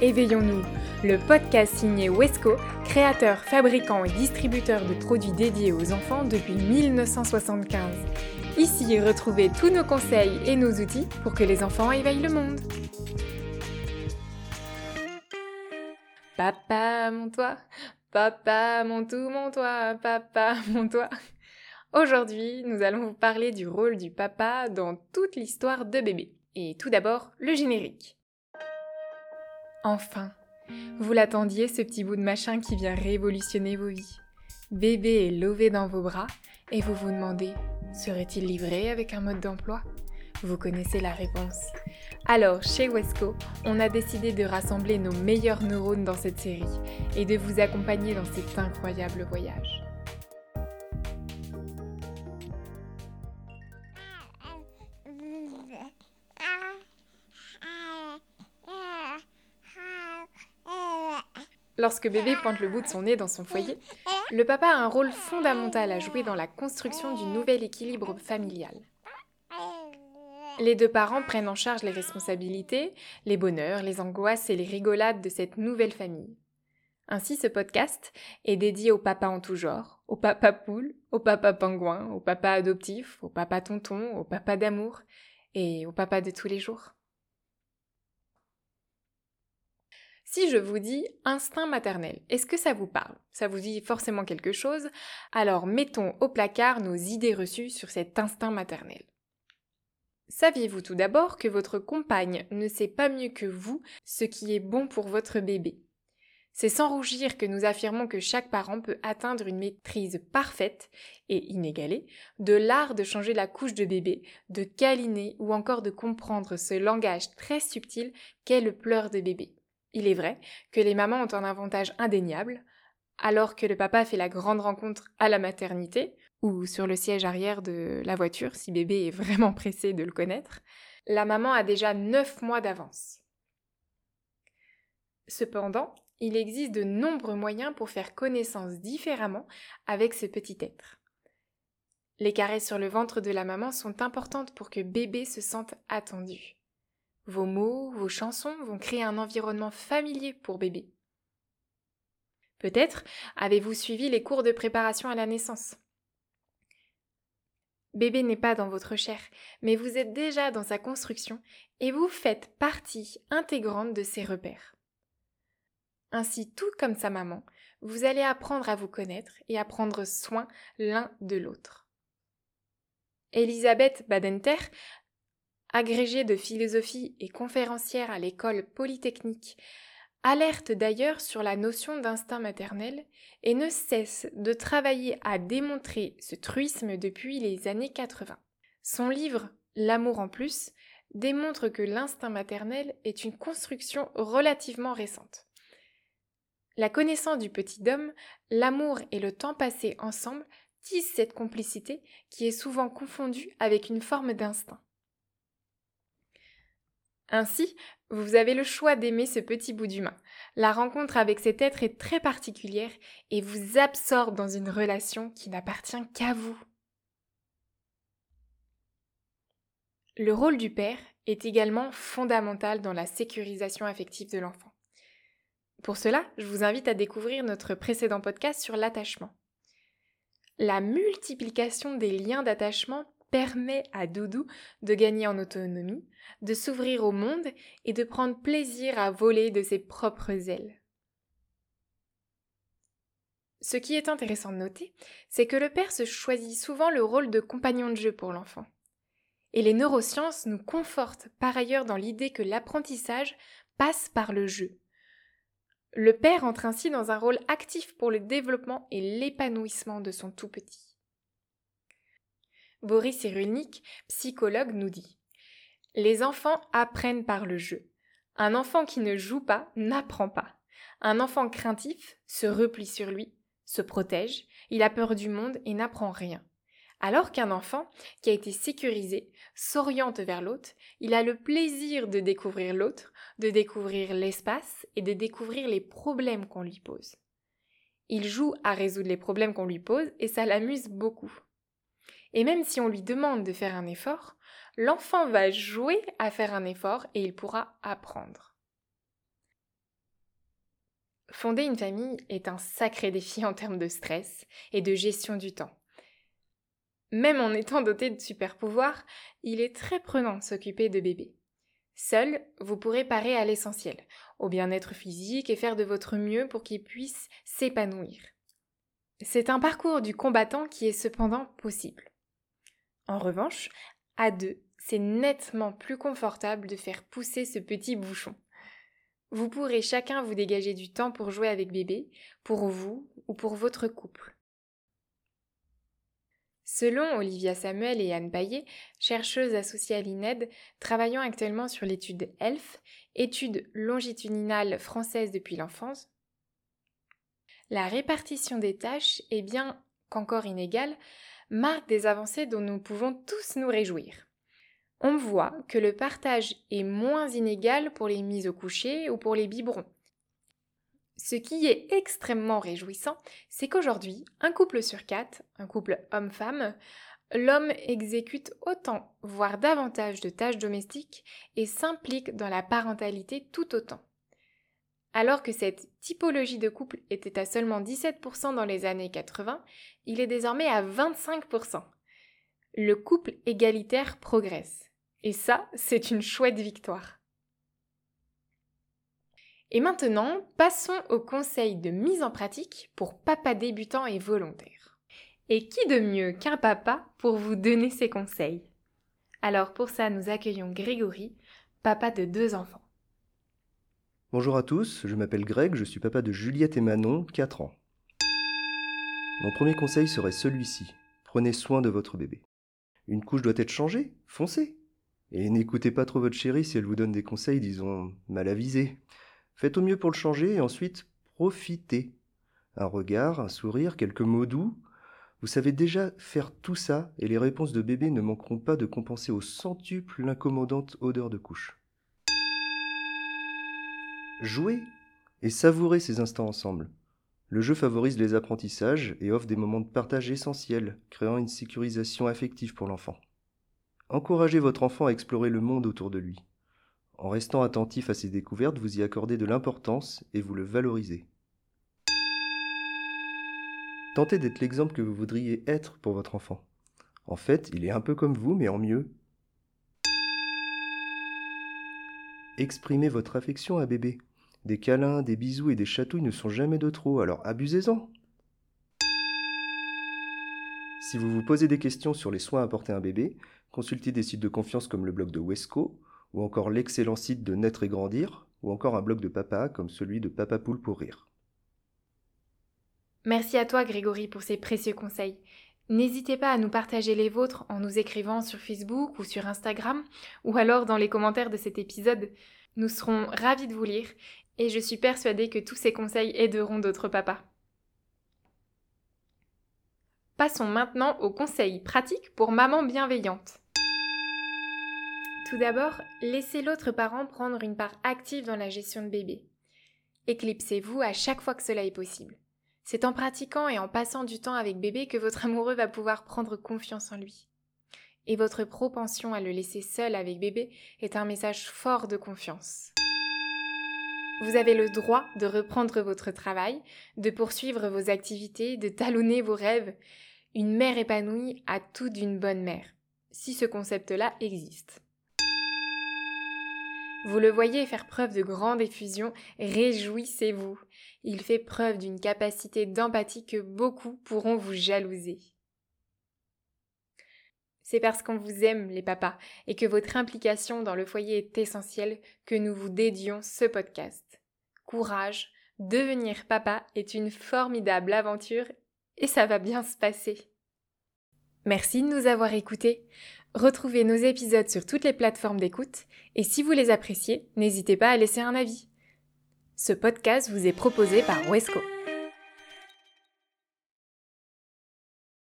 Éveillons-nous, le podcast signé Wesco, créateur, fabricant et distributeur de produits dédiés aux enfants depuis 1975. Ici, retrouvez tous nos conseils et nos outils pour que les enfants éveillent le monde. Papa, mon toit, papa, mon tout, mon toit, papa, mon toit. Aujourd'hui, nous allons vous parler du rôle du papa dans toute l'histoire de bébé. Et tout d'abord, le générique. Enfin, vous l'attendiez ce petit bout de machin qui vient révolutionner vos vies. Bébé est lové dans vos bras et vous vous demandez, serait-il livré avec un mode d'emploi? Vous connaissez la réponse. Alors, chez Wesco, on a décidé de rassembler nos meilleurs neurones dans cette série et de vous accompagner dans cet incroyable voyage. Lorsque bébé pointe le bout de son nez dans son foyer, le papa a un rôle fondamental à jouer dans la construction du nouvel équilibre familial. Les deux parents prennent en charge les responsabilités, les bonheurs, les angoisses et les rigolades de cette nouvelle famille. Ainsi, ce podcast est dédié au papa en tout genre, au papa poule, au papa pingouin, au papa adoptif, au papa tonton, au papa d'amour et au papa de tous les jours. Si je vous dis instinct maternel, est-ce que ça vous parle? Ça vous dit forcément quelque chose? Alors mettons au placard nos idées reçues sur cet instinct maternel. Saviez-vous tout d'abord que votre compagne ne sait pas mieux que vous ce qui est bon pour votre bébé? C'est sans rougir que nous affirmons que chaque parent peut atteindre une maîtrise parfaite et inégalée de l'art de changer la couche de bébé, de câliner ou encore de comprendre ce langage très subtil qu'est le pleur de bébé. Il est vrai que les mamans ont un avantage indéniable, alors que le papa fait la grande rencontre à la maternité, ou sur le siège arrière de la voiture si bébé est vraiment pressé de le connaître, la maman a déjà 9 mois d'avance. Cependant, il existe de nombreux moyens pour faire connaissance différemment avec ce petit être. Les caresses sur le ventre de la maman sont importantes pour que bébé se sente attendu. Vos mots, vos chansons vont créer un environnement familier pour bébé. Peut-être avez-vous suivi les cours de préparation à la naissance. Bébé n'est pas dans votre chair, mais vous êtes déjà dans sa construction et vous faites partie intégrante de ses repères. Ainsi, tout comme sa maman, vous allez apprendre à vous connaître et à prendre soin l'un de l'autre. Elisabeth Badenter agrégée de philosophie et conférencière à l'école polytechnique, alerte d'ailleurs sur la notion d'instinct maternel et ne cesse de travailler à démontrer ce truisme depuis les années 80. Son livre L'amour en plus démontre que l'instinct maternel est une construction relativement récente. La connaissance du petit homme, l'amour et le temps passé ensemble tissent cette complicité qui est souvent confondue avec une forme d'instinct. Ainsi, vous avez le choix d'aimer ce petit bout d'humain. La rencontre avec cet être est très particulière et vous absorbe dans une relation qui n'appartient qu'à vous. Le rôle du père est également fondamental dans la sécurisation affective de l'enfant. Pour cela, je vous invite à découvrir notre précédent podcast sur l'attachement. La multiplication des liens d'attachement permet à Doudou de gagner en autonomie, de s'ouvrir au monde et de prendre plaisir à voler de ses propres ailes. Ce qui est intéressant de noter, c'est que le père se choisit souvent le rôle de compagnon de jeu pour l'enfant. Et les neurosciences nous confortent par ailleurs dans l'idée que l'apprentissage passe par le jeu. Le père entre ainsi dans un rôle actif pour le développement et l'épanouissement de son tout petit. Boris Cyrulnik, psychologue, nous dit Les enfants apprennent par le jeu. Un enfant qui ne joue pas n'apprend pas. Un enfant craintif se replie sur lui, se protège, il a peur du monde et n'apprend rien. Alors qu'un enfant qui a été sécurisé s'oriente vers l'autre, il a le plaisir de découvrir l'autre, de découvrir l'espace et de découvrir les problèmes qu'on lui pose. Il joue à résoudre les problèmes qu'on lui pose et ça l'amuse beaucoup. Et même si on lui demande de faire un effort, l'enfant va jouer à faire un effort et il pourra apprendre. Fonder une famille est un sacré défi en termes de stress et de gestion du temps. Même en étant doté de super pouvoirs, il est très prenant de s'occuper de bébés. Seul, vous pourrez parer à l'essentiel, au bien-être physique et faire de votre mieux pour qu'il puisse s'épanouir. C'est un parcours du combattant qui est cependant possible. En revanche, à deux, c'est nettement plus confortable de faire pousser ce petit bouchon. Vous pourrez chacun vous dégager du temps pour jouer avec bébé, pour vous ou pour votre couple. Selon Olivia Samuel et Anne Paillet, chercheuses associées à l'INED, travaillant actuellement sur l'étude ELF, étude longitudinale française depuis l'enfance, la répartition des tâches, est bien qu'encore inégale, marque des avancées dont nous pouvons tous nous réjouir. On voit que le partage est moins inégal pour les mises au coucher ou pour les biberons. Ce qui est extrêmement réjouissant, c'est qu'aujourd'hui, un couple sur quatre, un couple homme-femme, l'homme exécute autant, voire davantage de tâches domestiques et s'implique dans la parentalité tout autant. Alors que cette typologie de couple était à seulement 17% dans les années 80, il est désormais à 25%. Le couple égalitaire progresse. Et ça, c'est une chouette victoire. Et maintenant, passons au conseil de mise en pratique pour papa débutant et volontaire. Et qui de mieux qu'un papa pour vous donner ses conseils? Alors pour ça, nous accueillons Grégory, papa de deux enfants. Bonjour à tous, je m'appelle Greg, je suis papa de Juliette et Manon, 4 ans. Mon premier conseil serait celui-ci. Prenez soin de votre bébé. Une couche doit être changée Foncez Et n'écoutez pas trop votre chérie si elle vous donne des conseils, disons, mal avisés. Faites au mieux pour le changer et ensuite profitez. Un regard, un sourire, quelques mots doux. Vous savez déjà faire tout ça et les réponses de bébé ne manqueront pas de compenser au centuple l'incommodante odeur de couche. Jouez et savourez ces instants ensemble. Le jeu favorise les apprentissages et offre des moments de partage essentiels, créant une sécurisation affective pour l'enfant. Encouragez votre enfant à explorer le monde autour de lui. En restant attentif à ses découvertes, vous y accordez de l'importance et vous le valorisez. Tentez d'être l'exemple que vous voudriez être pour votre enfant. En fait, il est un peu comme vous, mais en mieux. Exprimez votre affection à bébé. Des câlins, des bisous et des chatouilles ne sont jamais de trop, alors abusez-en. Si vous vous posez des questions sur les soins apportés à un bébé, consultez des sites de confiance comme le blog de Wesco, ou encore l'excellent site de Naître et Grandir, ou encore un blog de papa comme celui de Papa Poule pour rire. Merci à toi Grégory pour ces précieux conseils. N'hésitez pas à nous partager les vôtres en nous écrivant sur Facebook ou sur Instagram, ou alors dans les commentaires de cet épisode. Nous serons ravis de vous lire et je suis persuadée que tous ces conseils aideront d'autres papas. Passons maintenant aux conseils pratiques pour maman bienveillante. Tout d'abord, laissez l'autre parent prendre une part active dans la gestion de bébé. Éclipsez-vous à chaque fois que cela est possible. C'est en pratiquant et en passant du temps avec bébé que votre amoureux va pouvoir prendre confiance en lui. Et votre propension à le laisser seul avec bébé est un message fort de confiance. Vous avez le droit de reprendre votre travail, de poursuivre vos activités, de talonner vos rêves. Une mère épanouie a tout d'une bonne mère, si ce concept-là existe. Vous le voyez faire preuve de grande effusion, réjouissez-vous. Il fait preuve d'une capacité d'empathie que beaucoup pourront vous jalouser. C'est parce qu'on vous aime, les papas, et que votre implication dans le foyer est essentielle que nous vous dédions ce podcast courage, devenir papa est une formidable aventure et ça va bien se passer. Merci de nous avoir écoutés. Retrouvez nos épisodes sur toutes les plateformes d'écoute et si vous les appréciez, n'hésitez pas à laisser un avis. Ce podcast vous est proposé par Wesco.